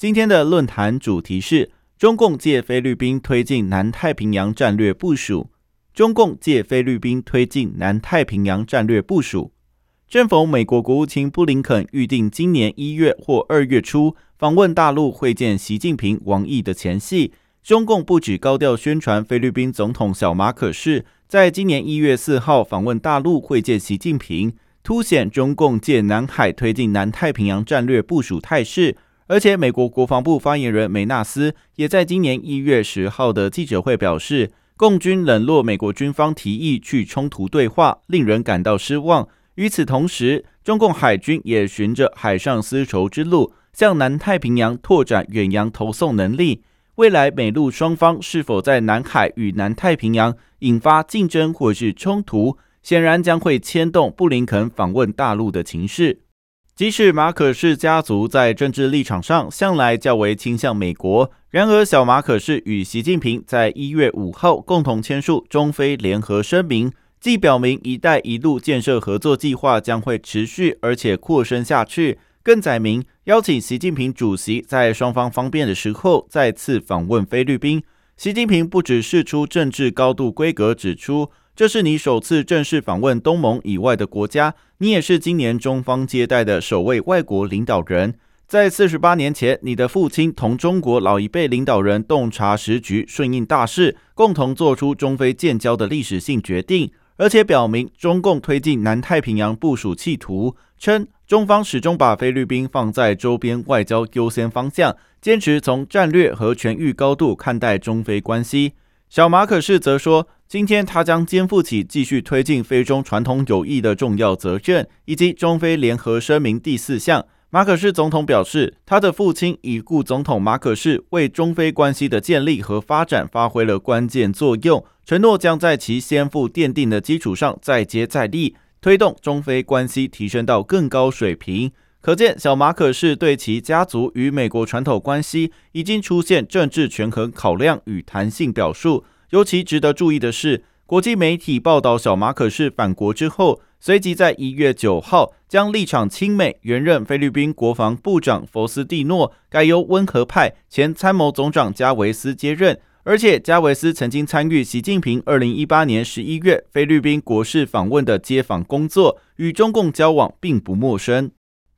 今天的论坛主题是中共借菲律宾推进南太平洋战略部署。中共借菲律宾推进南太平洋战略部署。正逢美国国务卿布林肯预定今年一月或二月初访问大陆会见习近平、王毅的前夕，中共不止高调宣传菲律宾总统小马可是在今年一月四号访问大陆会见习近平。凸显中共借南海推进南太平洋战略部署态势，而且美国国防部发言人梅纳斯也在今年一月十号的记者会表示，共军冷落美国军方提议去冲突对话，令人感到失望。与此同时，中共海军也循着海上丝绸之路，向南太平洋拓展远洋投送能力。未来美陆双方是否在南海与南太平洋引发竞争或是冲突？显然将会牵动布林肯访问大陆的情势。即使马可仕家族在政治立场上向来较为倾向美国，然而小马可仕与习近平在一月五号共同签署中非联合声明，既表明“一带一路”建设合作计划将会持续而且扩深下去，更载明邀请习近平主席在双方方便的时候再次访问菲律宾。习近平不只是出政治高度规格，指出。这是你首次正式访问东盟以外的国家，你也是今年中方接待的首位外国领导人。在四十八年前，你的父亲同中国老一辈领导人洞察时局、顺应大势，共同做出中非建交的历史性决定，而且表明中共推进南太平洋部署企图，称中方始终把菲律宾放在周边外交优先方向，坚持从战略和全域高度看待中非关系。小马可仕则说。今天，他将肩负起继续推进非中传统友谊的重要责任，以及中非联合声明第四项。马可仕总统表示，他的父亲已故总统马可仕为中非关系的建立和发展发挥了关键作用，承诺将在其先父奠定的基础上再接再厉，推动中非关系提升到更高水平。可见，小马可是对其家族与美国传统关系已经出现政治权衡考量与弹性表述。尤其值得注意的是，国际媒体报道小马可是返国之后，随即在一月九号将立场亲美、原任菲律宾国防部长佛斯蒂诺改由温和派前参谋总长加维斯接任，而且加维斯曾经参与习近平二零一八年十一月菲律宾国事访问的接访工作，与中共交往并不陌生。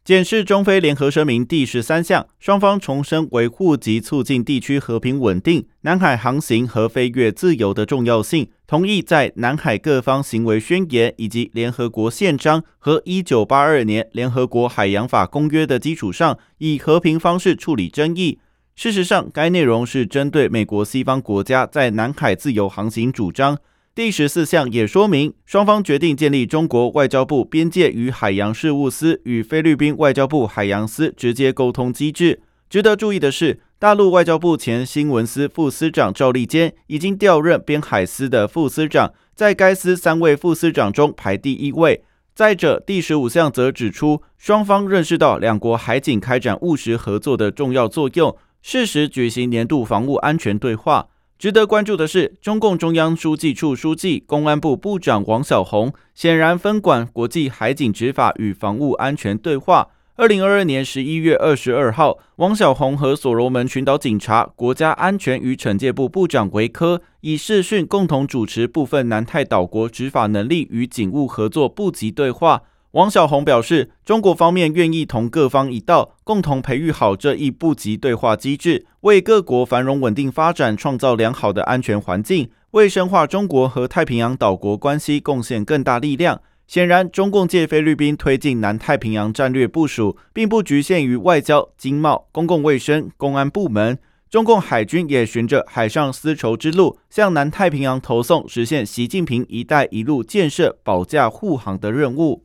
检视中非联合声明第十三项，双方重申维护及促进地区和平稳定、南海航行和飞越自由的重要性，同意在南海各方行为宣言以及联合国宪章和一九八二年联合国海洋法公约的基础上，以和平方式处理争议。事实上，该内容是针对美国西方国家在南海自由航行主张。第十四项也说明，双方决定建立中国外交部边界与海洋事务司与菲律宾外交部海洋司直接沟通机制。值得注意的是，大陆外交部前新闻司副司长赵立坚已经调任边海司的副司长，在该司三位副司长中排第一位。再者，第十五项则指出，双方认识到两国海警开展务实合作的重要作用，适时举行年度防务安全对话。值得关注的是，中共中央书记处书记、公安部部长王小洪显然分管国际海警执法与防务安全对话。二零二二年十一月二十二号，王小洪和所罗门群岛警察国家安全与惩戒部部长维科以视讯共同主持部分南太岛国执法能力与警务合作部级对话。王小红表示，中国方面愿意同各方一道，共同培育好这一部级对话机制，为各国繁荣稳定发展创造良好的安全环境，为深化中国和太平洋岛国关系贡献更大力量。显然，中共借菲律宾推进南太平洋战略部署，并不局限于外交、经贸、公共卫生、公安部门。中共海军也循着海上丝绸之路，向南太平洋投送实现习近平“一带一路”建设保驾护航的任务。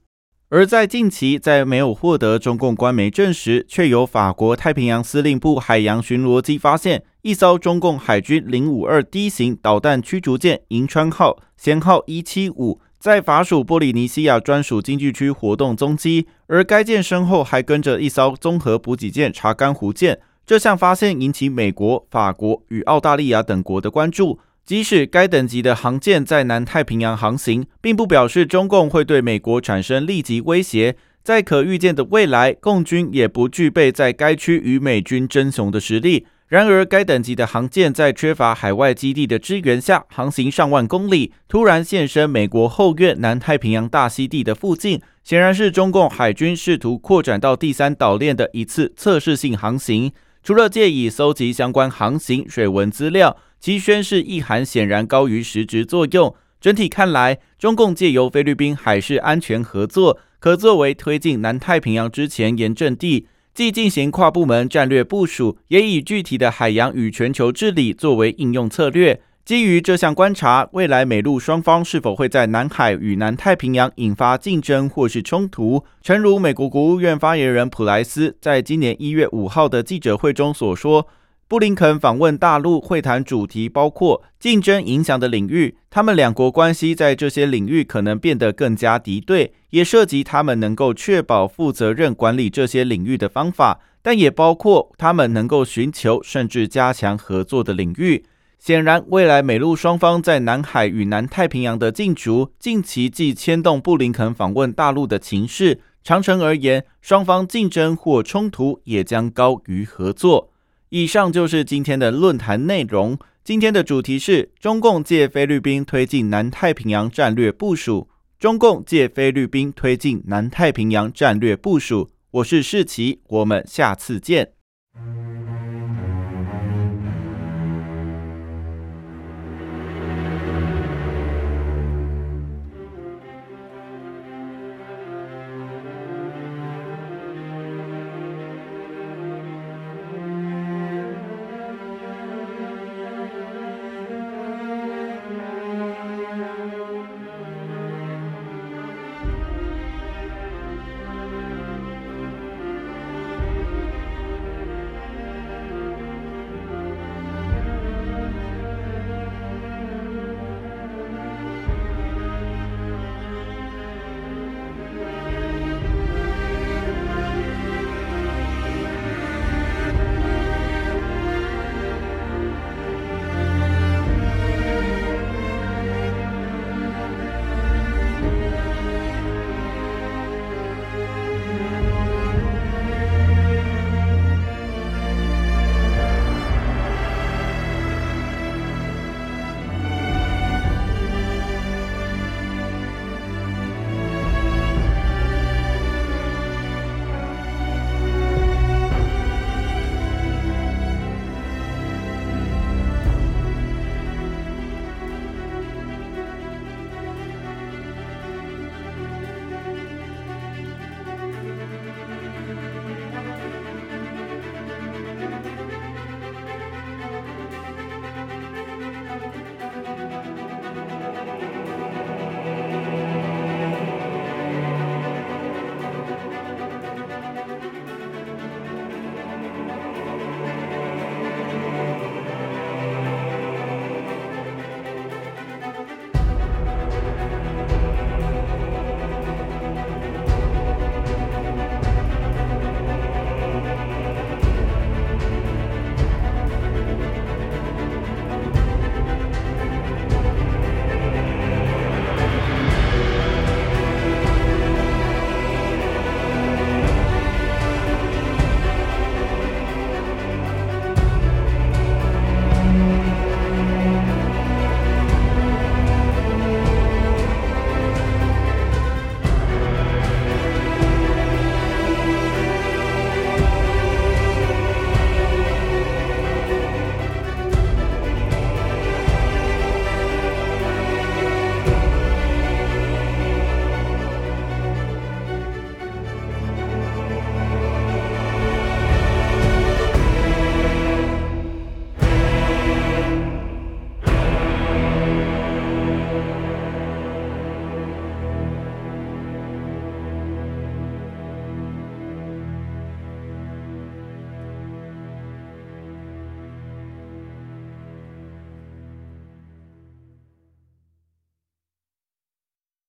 而在近期，在没有获得中共官媒证实，却有法国太平洋司令部海洋巡逻机发现一艘中共海军零五二 D 型导弹驱逐舰“银川号”舷号一七五，在法属波利尼西亚专属经济区活动踪迹，而该舰身后还跟着一艘综合补给舰“查干湖舰”。这项发现引起美国、法国与澳大利亚等国的关注。即使该等级的航舰在南太平洋航行，并不表示中共会对美国产生立即威胁。在可预见的未来，共军也不具备在该区与美军争雄的实力。然而，该等级的航舰在缺乏海外基地的支援下，航行上万公里，突然现身美国后院南太平洋大溪地的附近，显然是中共海军试图扩展到第三岛链的一次测试性航行。除了借以搜集相关航行水文资料。其宣示意涵显然高于实质作用。整体看来，中共借由菲律宾海事安全合作，可作为推进南太平洋之前沿阵地，既进行跨部门战略部署，也以具体的海洋与全球治理作为应用策略。基于这项观察，未来美陆双方是否会在南海与南太平洋引发竞争或是冲突？诚如美国国务院发言人普莱斯在今年一月五号的记者会中所说。布林肯访问大陆会谈主题包括竞争影响的领域，他们两国关系在这些领域可能变得更加敌对，也涉及他们能够确保负责任管理这些领域的方法，但也包括他们能够寻求甚至加强合作的领域。显然，未来美陆双方在南海与南太平洋的竞逐，近期既牵动布林肯访问大陆的情势，长程而言，双方竞争或冲突也将高于合作。以上就是今天的论坛内容。今天的主题是中共借菲律宾推进南太平洋战略部署。中共借菲律宾推进南太平洋战略部署。我是世奇，我们下次见。